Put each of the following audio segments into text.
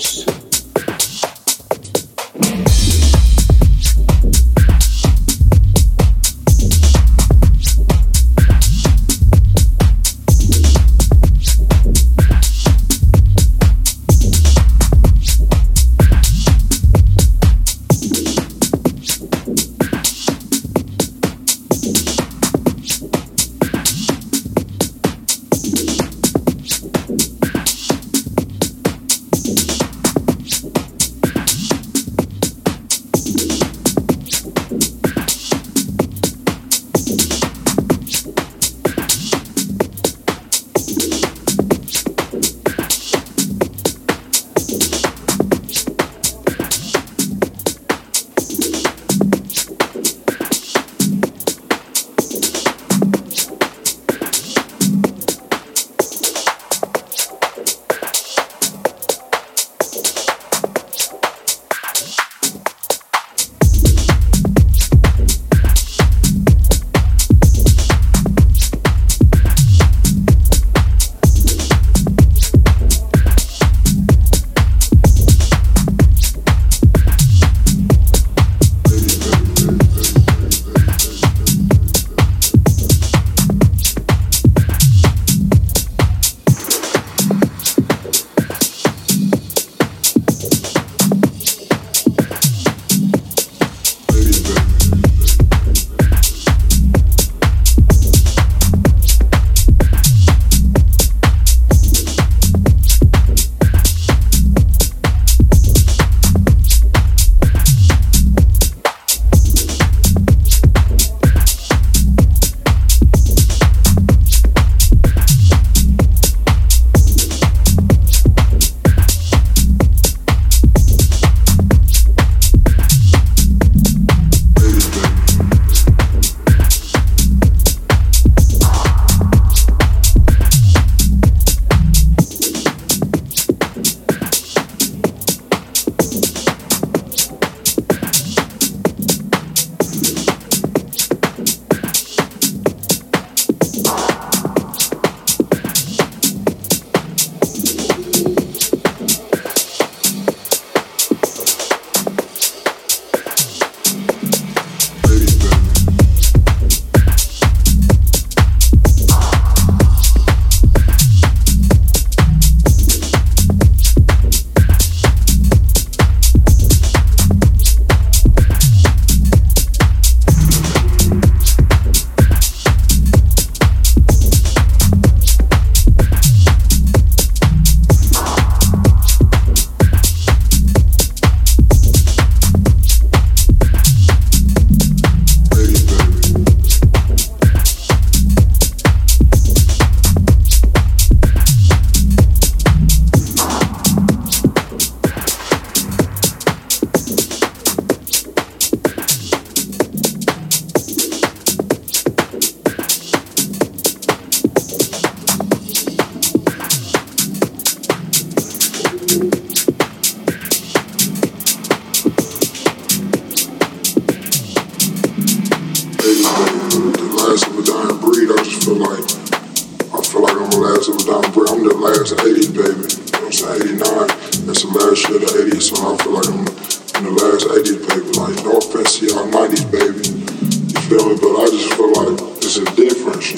house.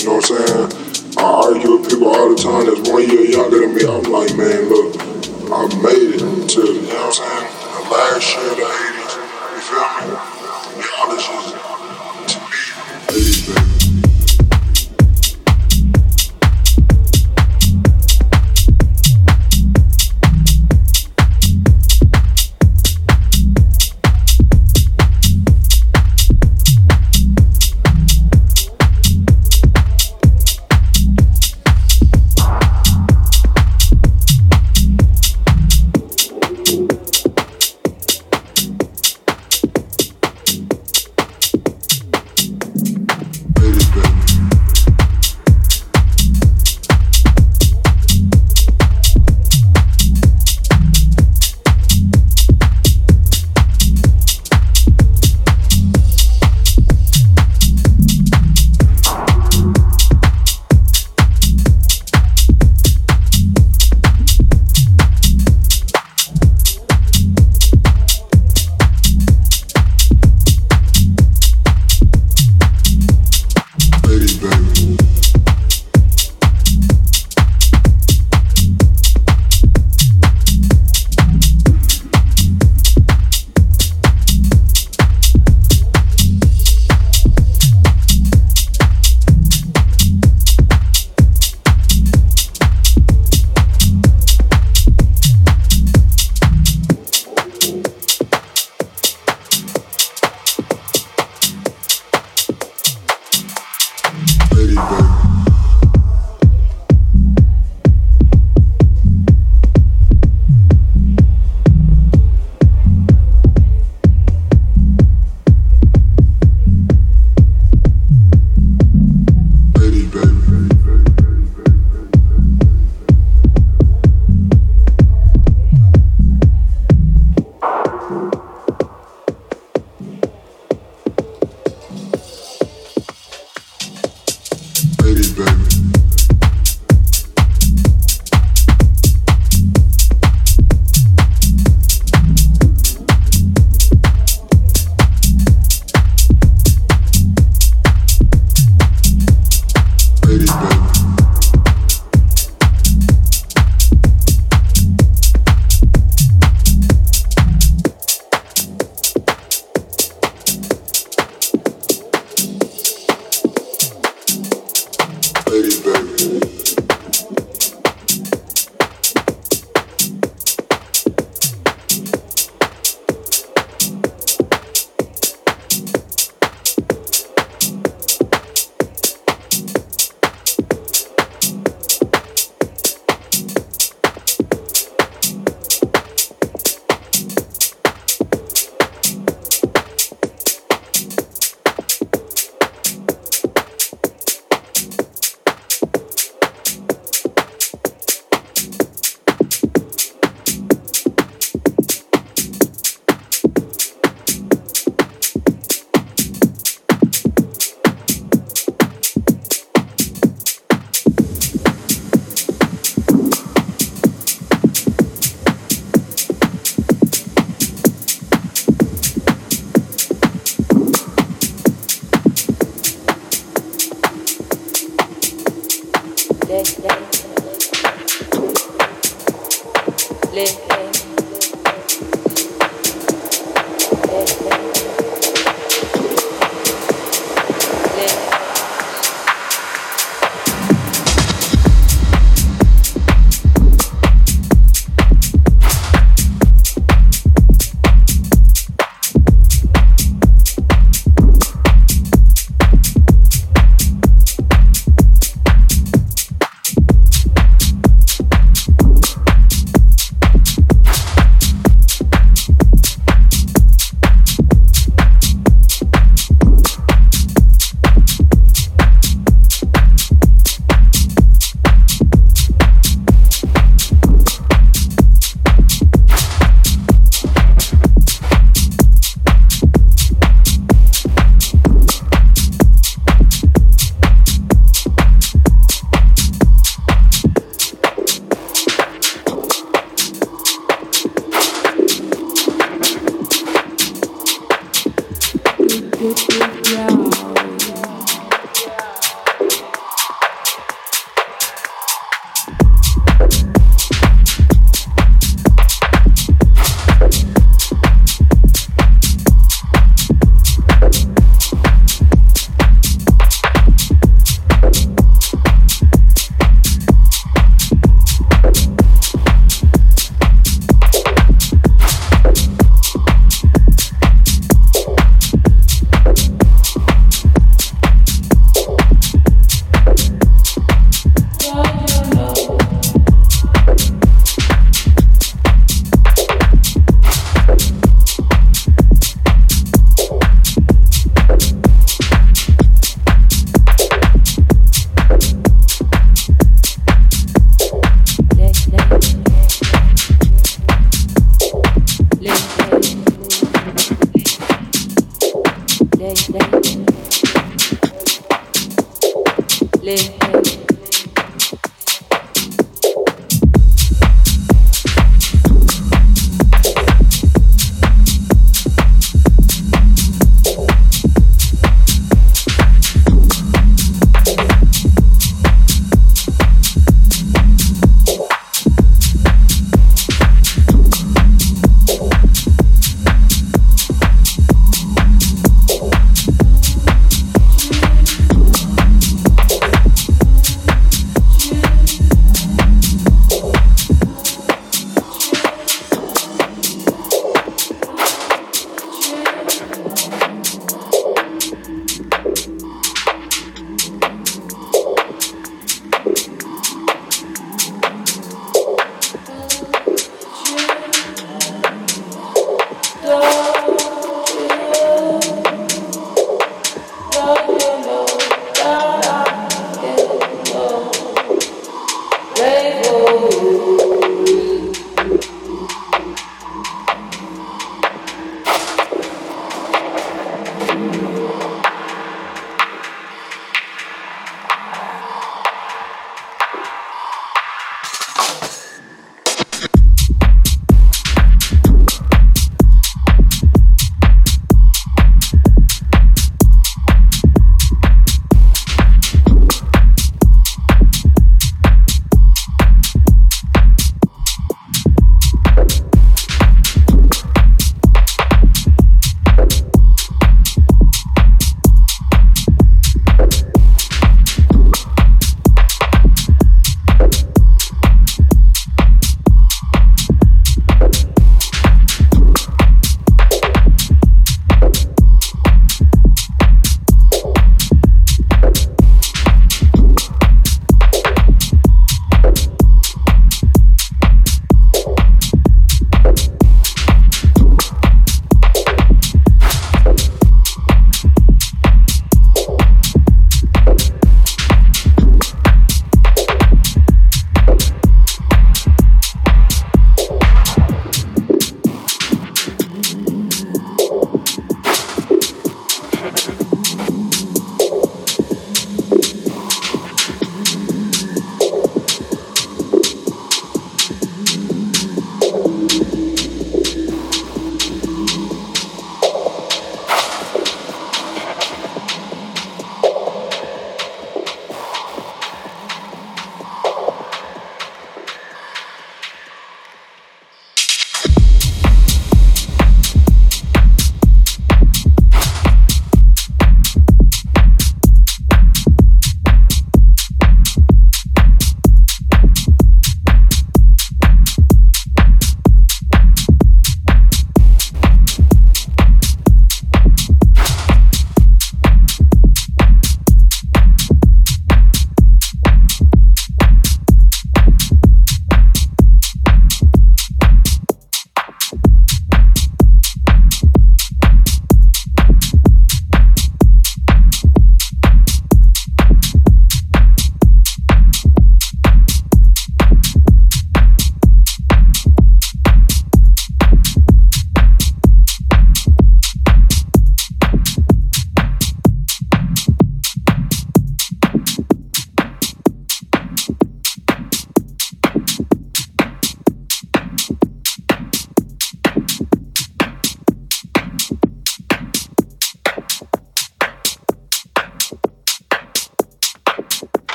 You know what I'm saying? le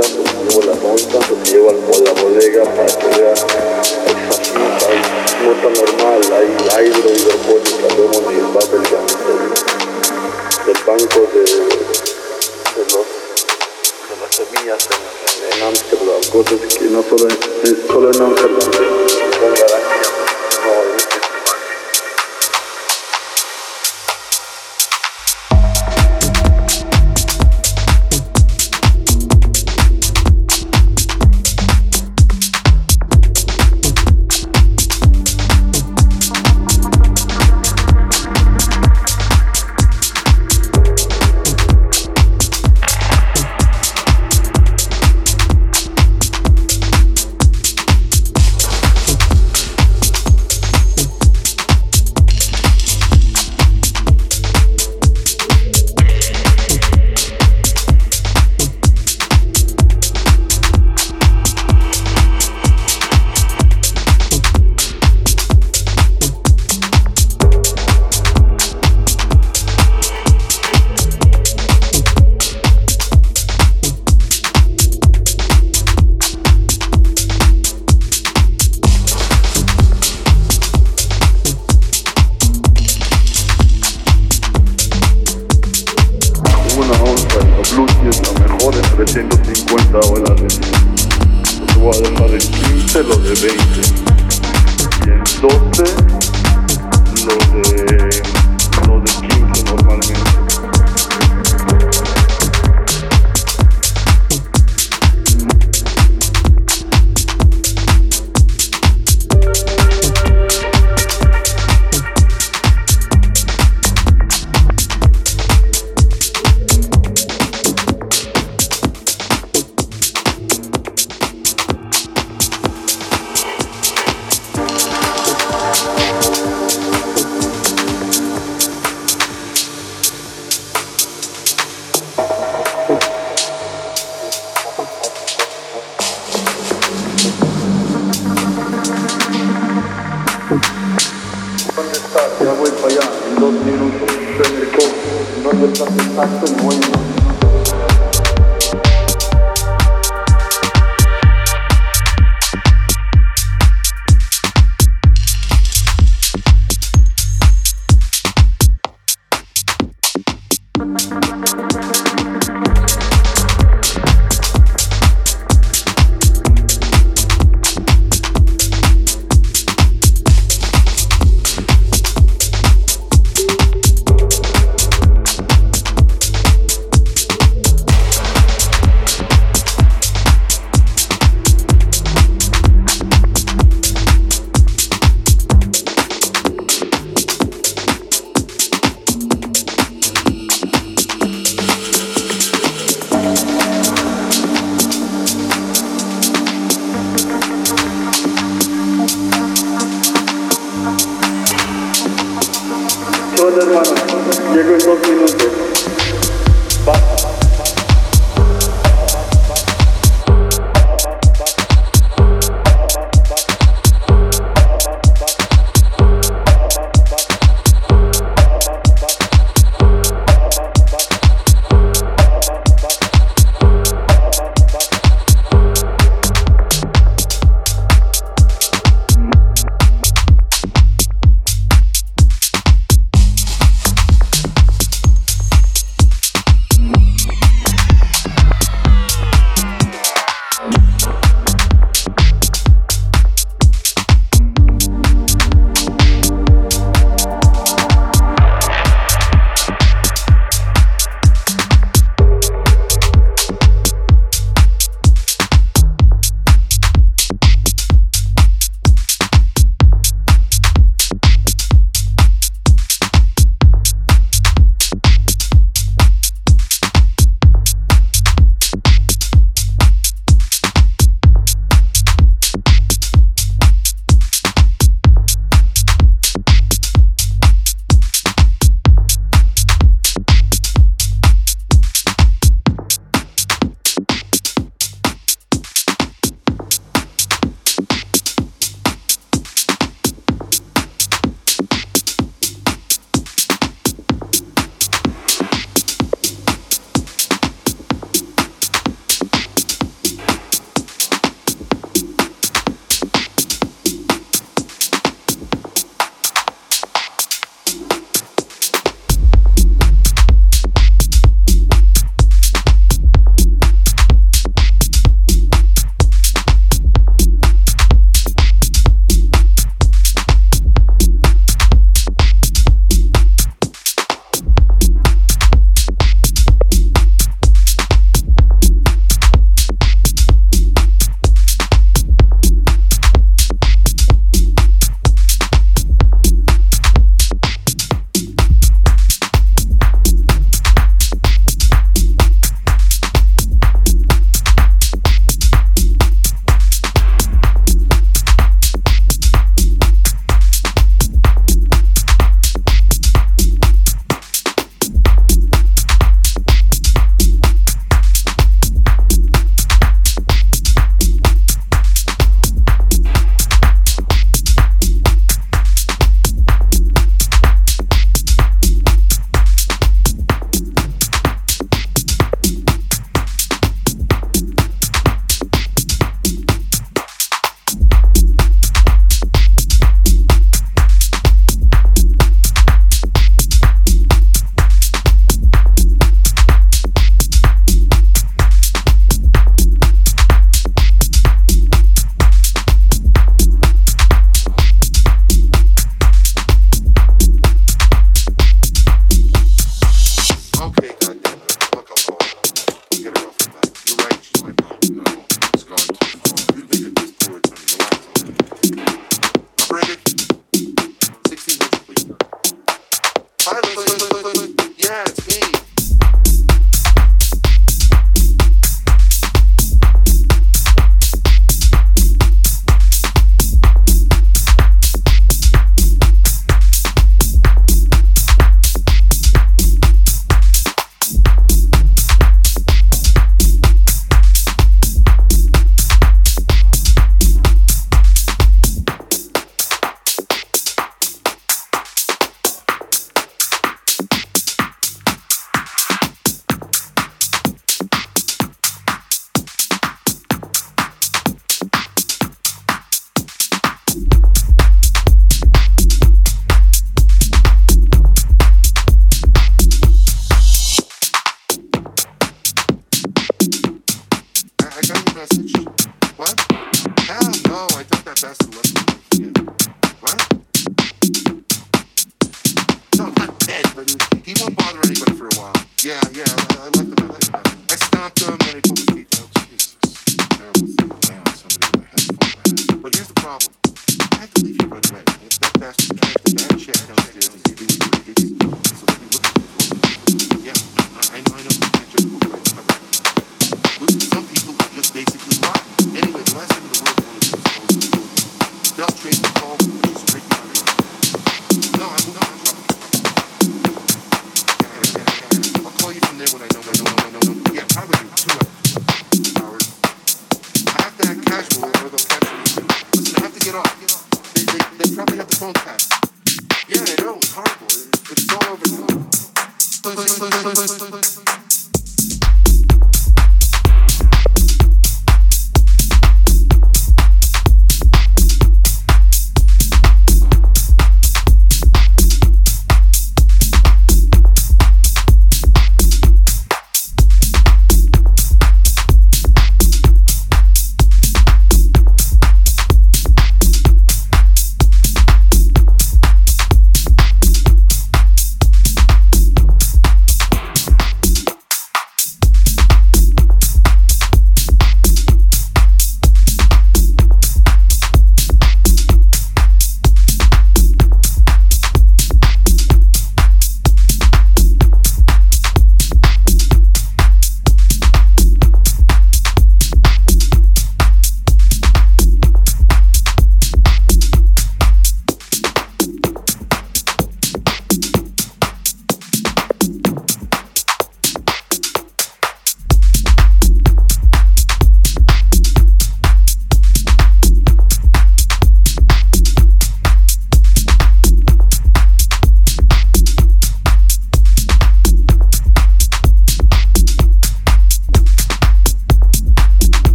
te llevo las? ¿O te llevo a la bodega para que veas? Hay fascista, hay nota normal, hay hidro, hidropónica, vemos y el papel del, banco de, de, los, de las semillas en, en, Amsterdam, cosas que no solo en, solo en Amsterdam, con garantía, no,